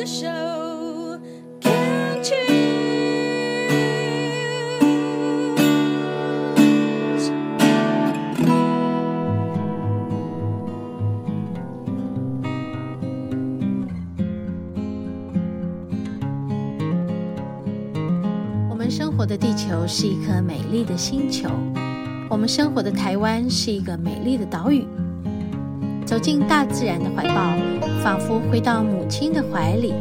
的手我们生活的地球是一颗美丽的星球，我们生活的台湾是一个美丽的岛屿。走进大自然的怀抱，仿佛回到母亲的怀里，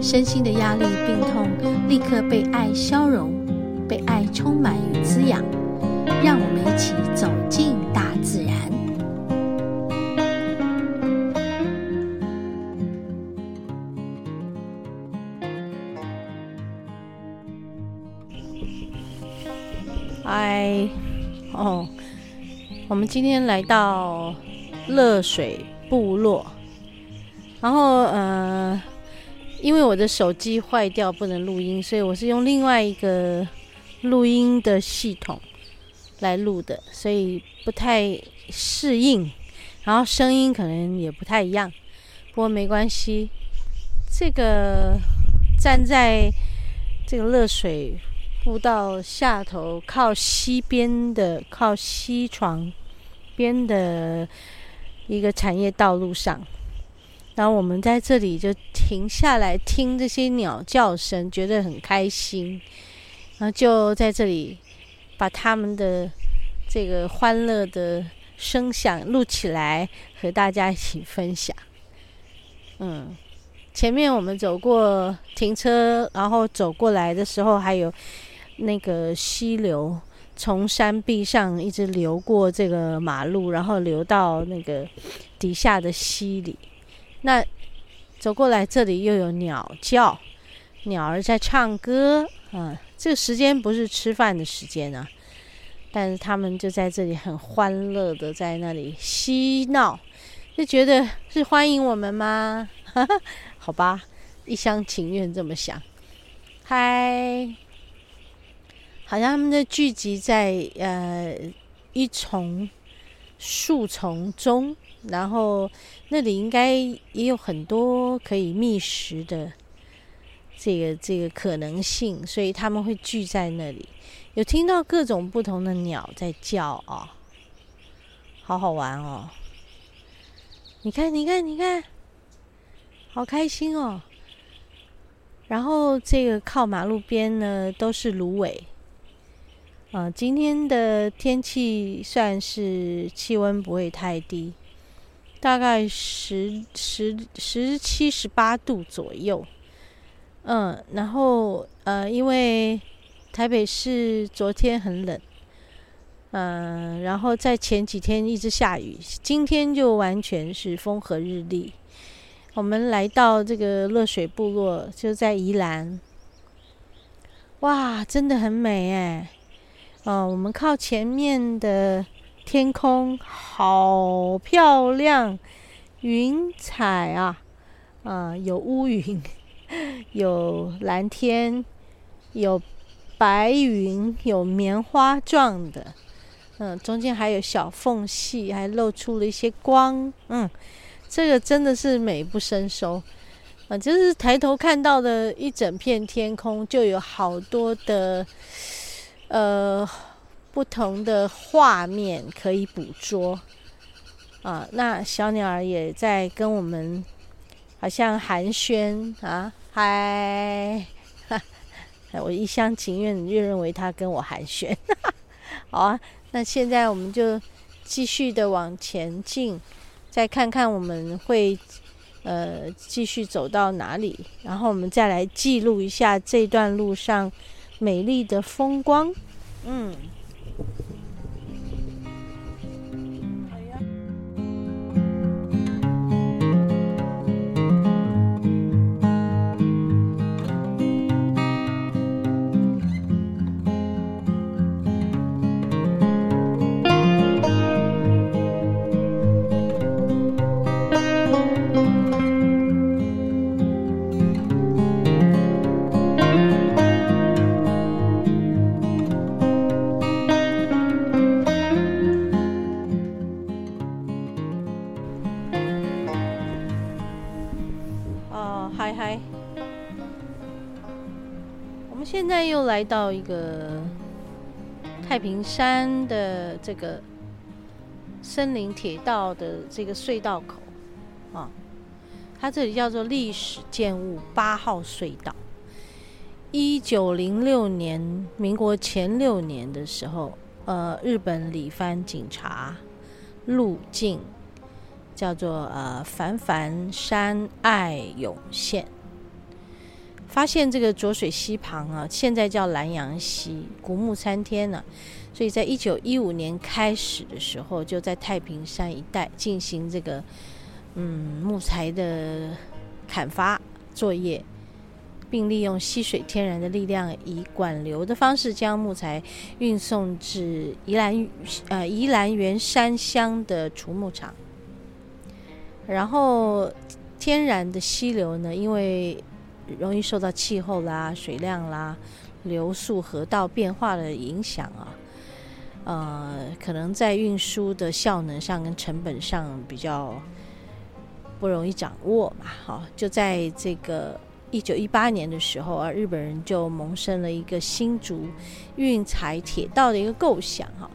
身心的压力、病痛立刻被爱消融，被爱充满与滋养。让我们一起走进大自然。嗨，哦，我们今天来到。乐水部落，然后呃，因为我的手机坏掉不能录音，所以我是用另外一个录音的系统来录的，所以不太适应，然后声音可能也不太一样，不过没关系。这个站在这个乐水步道下头靠西边的，靠西床边的。一个产业道路上，然后我们在这里就停下来听这些鸟叫声，觉得很开心。然后就在这里把他们的这个欢乐的声响录起来，和大家一起分享。嗯，前面我们走过停车，然后走过来的时候，还有那个溪流。从山壁上一直流过这个马路，然后流到那个底下的溪里。那走过来这里又有鸟叫，鸟儿在唱歌。啊，这个时间不是吃饭的时间啊，但是他们就在这里很欢乐的在那里嬉闹，就觉得是欢迎我们吗？好吧，一厢情愿这么想。嗨。好像他们的聚集在呃一丛树丛中，然后那里应该也有很多可以觅食的这个这个可能性，所以他们会聚在那里。有听到各种不同的鸟在叫、哦，好好玩哦！你看，你看，你看，好开心哦！然后这个靠马路边呢，都是芦苇。啊，今天的天气算是气温不会太低，大概十十十七十八度左右。嗯，然后呃，因为台北市昨天很冷，嗯，然后在前几天一直下雨，今天就完全是风和日丽。我们来到这个乐水部落，就在宜兰。哇，真的很美哎！哦，我们靠前面的天空好漂亮，云彩啊，啊，有乌云，有蓝天，有白云，有棉花状的，嗯，中间还有小缝隙，还露出了一些光，嗯，这个真的是美不胜收，啊，就是抬头看到的一整片天空，就有好多的。呃，不同的画面可以捕捉啊。那小鸟儿也在跟我们，好像寒暄啊，嗨，我一厢情愿就认为它跟我寒暄。好啊，那现在我们就继续的往前进，再看看我们会呃继续走到哪里，然后我们再来记录一下这段路上。美丽的风光，嗯。来到一个太平山的这个森林铁道的这个隧道口啊，它这里叫做历史建物八号隧道。一九零六年，民国前六年的时候，呃，日本里番警察入境，叫做呃繁繁山爱涌线。发现这个浊水溪旁啊，现在叫兰阳溪，古木参天呢、所以在一九一五年开始的时候，就在太平山一带进行这个嗯木材的砍伐作业，并利用溪水天然的力量，以管流的方式将木材运送至宜兰呃宜兰员山乡的除木场。然后天然的溪流呢，因为容易受到气候啦、水量啦、流速、河道变化的影响啊，呃，可能在运输的效能上跟成本上比较不容易掌握嘛。好，就在这个一九一八年的时候啊，日本人就萌生了一个新竹运材铁道的一个构想哈。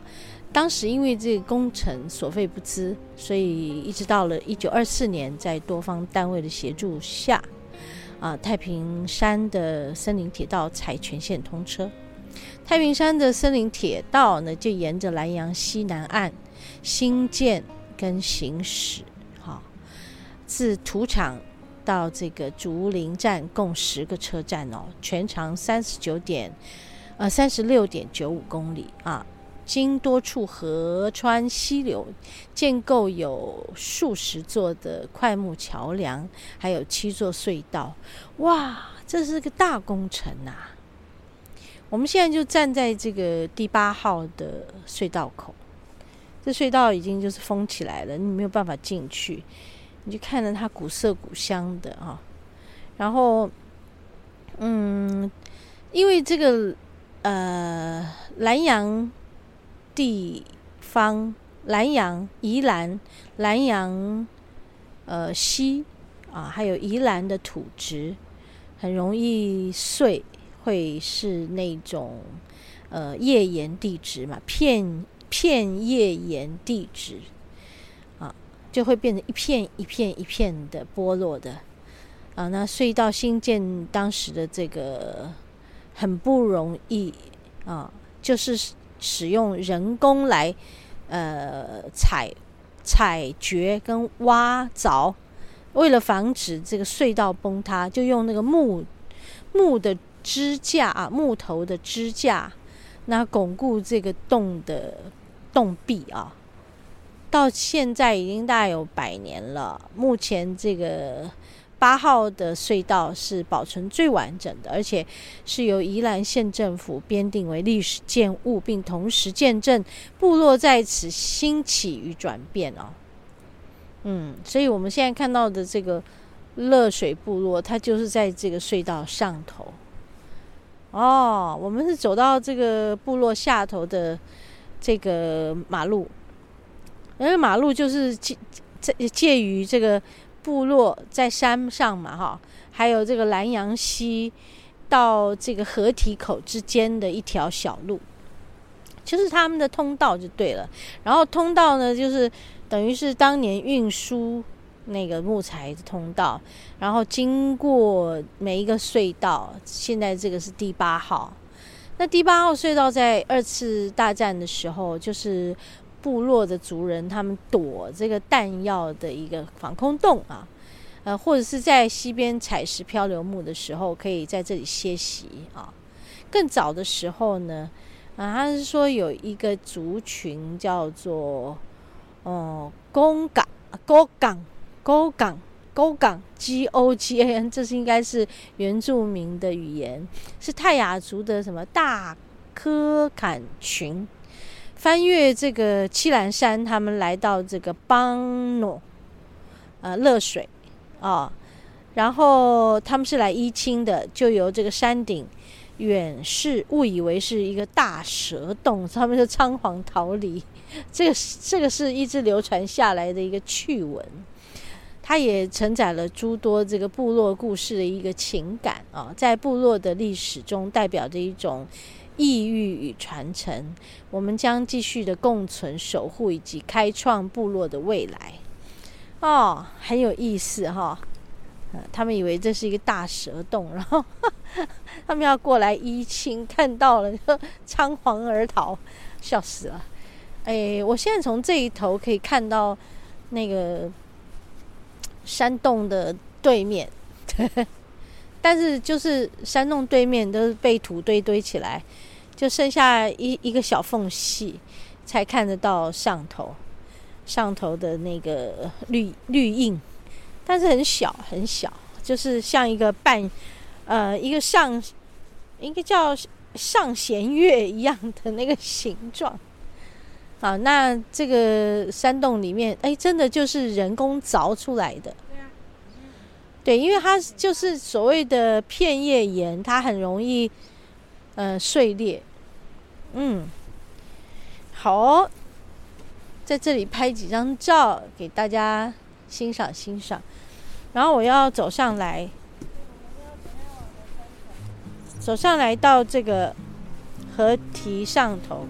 当时因为这个工程所费不支，所以一直到了一九二四年，在多方单位的协助下。啊，太平山的森林铁道才全线通车。太平山的森林铁道呢，就沿着兰阳西南岸新建跟行驶。哈，自土场到这个竹林站共十个车站哦，全长三十九点呃三十六点九五公里啊。经多处河川溪流，建构有数十座的桧木桥梁，还有七座隧道。哇，这是个大工程呐、啊！我们现在就站在这个第八号的隧道口，这隧道已经就是封起来了，你没有办法进去。你就看着它古色古香的啊，然后，嗯，因为这个呃南阳。地方南阳、宜兰、南阳，呃西啊，还有宜兰的土质很容易碎，会是那种呃页岩地质嘛，片片页岩地质啊，就会变成一片一片一片的剥落的啊。那隧道兴建当时的这个很不容易啊，就是。使用人工来，呃，采、采掘跟挖凿，为了防止这个隧道崩塌，就用那个木木的支架啊，木头的支架，那巩固这个洞的洞壁啊。到现在已经大概有百年了，目前这个。八号的隧道是保存最完整的，而且是由宜兰县政府编定为历史建物，并同时见证部落在此兴起与转变哦。嗯，所以我们现在看到的这个乐水部落，它就是在这个隧道上头。哦，我们是走到这个部落下头的这个马路，因为马路就是介介于这个。部落在山上嘛，哈，还有这个兰阳溪到这个河堤口之间的一条小路，就是他们的通道就对了。然后通道呢，就是等于是当年运输那个木材的通道，然后经过每一个隧道。现在这个是第八号，那第八号隧道在二次大战的时候就是。部落的族人，他们躲这个弹药的一个防空洞啊，呃，或者是在溪边采石漂流木的时候，可以在这里歇息啊。更早的时候呢，啊，他是说有一个族群叫做哦，公港、沟港、沟港、沟港 G O G A N，这是应该是原住民的语言，是泰雅族的什么大科坎群。翻越这个七兰山，他们来到这个邦诺，呃，乐水啊、然后他们是来依亲的，就由这个山顶远视误以为是一个大蛇洞，他们就仓皇逃离。这个这个是一直流传下来的一个趣闻。它也承载了诸多这个部落故事的一个情感啊，在部落的历史中，代表着一种意欲与传承。我们将继续的共存、守护以及开创部落的未来。哦，很有意思哈。嗯，他们以为这是一个大蛇洞，然后 他们要过来依亲，看到了就仓皇而逃，笑死了。哎，我现在从这一头可以看到那个山洞的对面，但是就是山洞对面都是被土堆堆起来，就剩下一一个小缝隙，才看得到上头，上头的那个绿绿荫，但是很小很小，就是像一个半呃一个上一个叫上弦月一样的那个形状。好，那这个山洞里面，哎，真的就是人工凿出来的。对，因为它就是所谓的片叶岩，它很容易，呃，碎裂。嗯，好，在这里拍几张照给大家欣赏欣赏。然后我要走上来，走上来到这个河堤上头。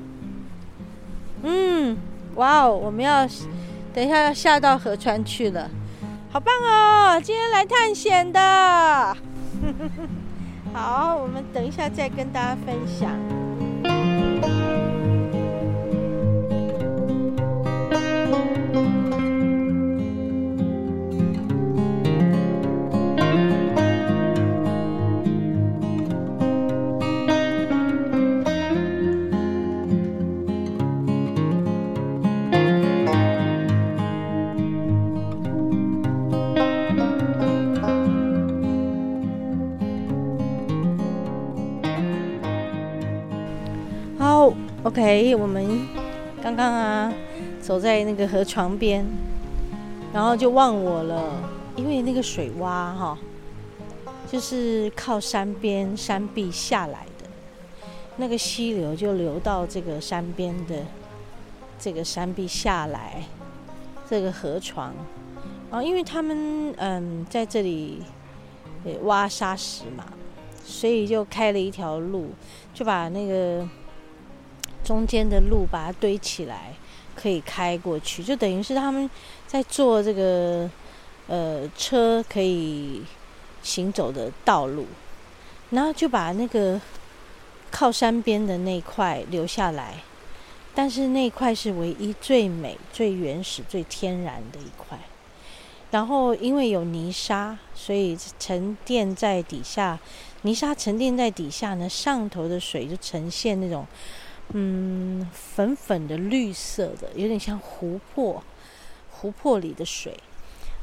嗯，哇哦！我们要等一下要下到河川去了，好棒哦！今天来探险的，好，我们等一下再跟大家分享。OK，我们刚刚啊走在那个河床边，然后就忘我了，因为那个水洼哈，就是靠山边山壁下来的，那个溪流就流到这个山边的这个山壁下来，这个河床啊，因为他们嗯在这里挖沙石嘛，所以就开了一条路，就把那个。中间的路把它堆起来，可以开过去，就等于是他们在做这个呃车可以行走的道路，然后就把那个靠山边的那块留下来，但是那块是唯一最美、最原始、最天然的一块。然后因为有泥沙，所以沉淀在底下，泥沙沉淀在底下呢，上头的水就呈现那种。嗯，粉粉的绿色的，有点像湖泊，湖泊里的水。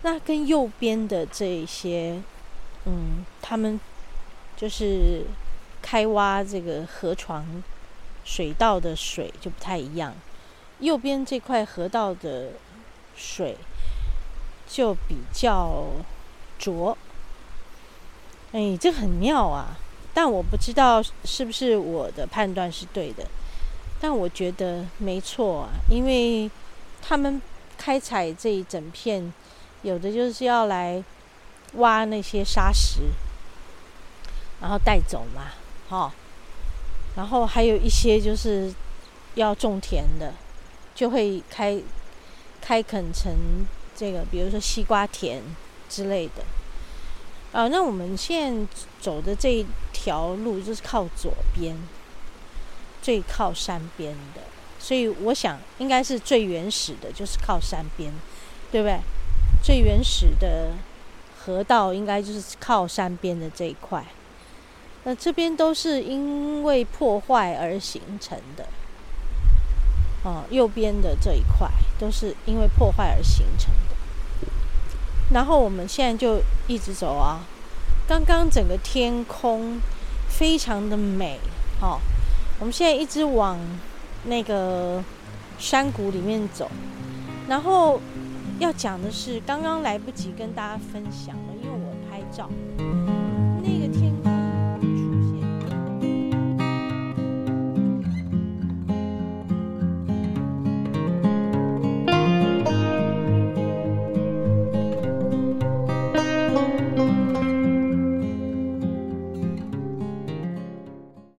那跟右边的这一些，嗯，他们就是开挖这个河床水道的水就不太一样。右边这块河道的水就比较浊。哎，这很妙啊！但我不知道是不是我的判断是对的。但我觉得没错啊，因为他们开采这一整片，有的就是要来挖那些沙石，然后带走嘛，哈、哦，然后还有一些就是要种田的，就会开开垦成这个，比如说西瓜田之类的。啊，那我们现在走的这一条路就是靠左边。最靠山边的，所以我想应该是最原始的，就是靠山边，对不对？最原始的河道应该就是靠山边的这一块。那这边都是因为破坏而形成的，哦，右边的这一块都是因为破坏而形成的。然后我们现在就一直走啊，刚刚整个天空非常的美，哦。我们现在一直往那个山谷里面走，然后要讲的是，刚刚来不及跟大家分享了，因为我拍照。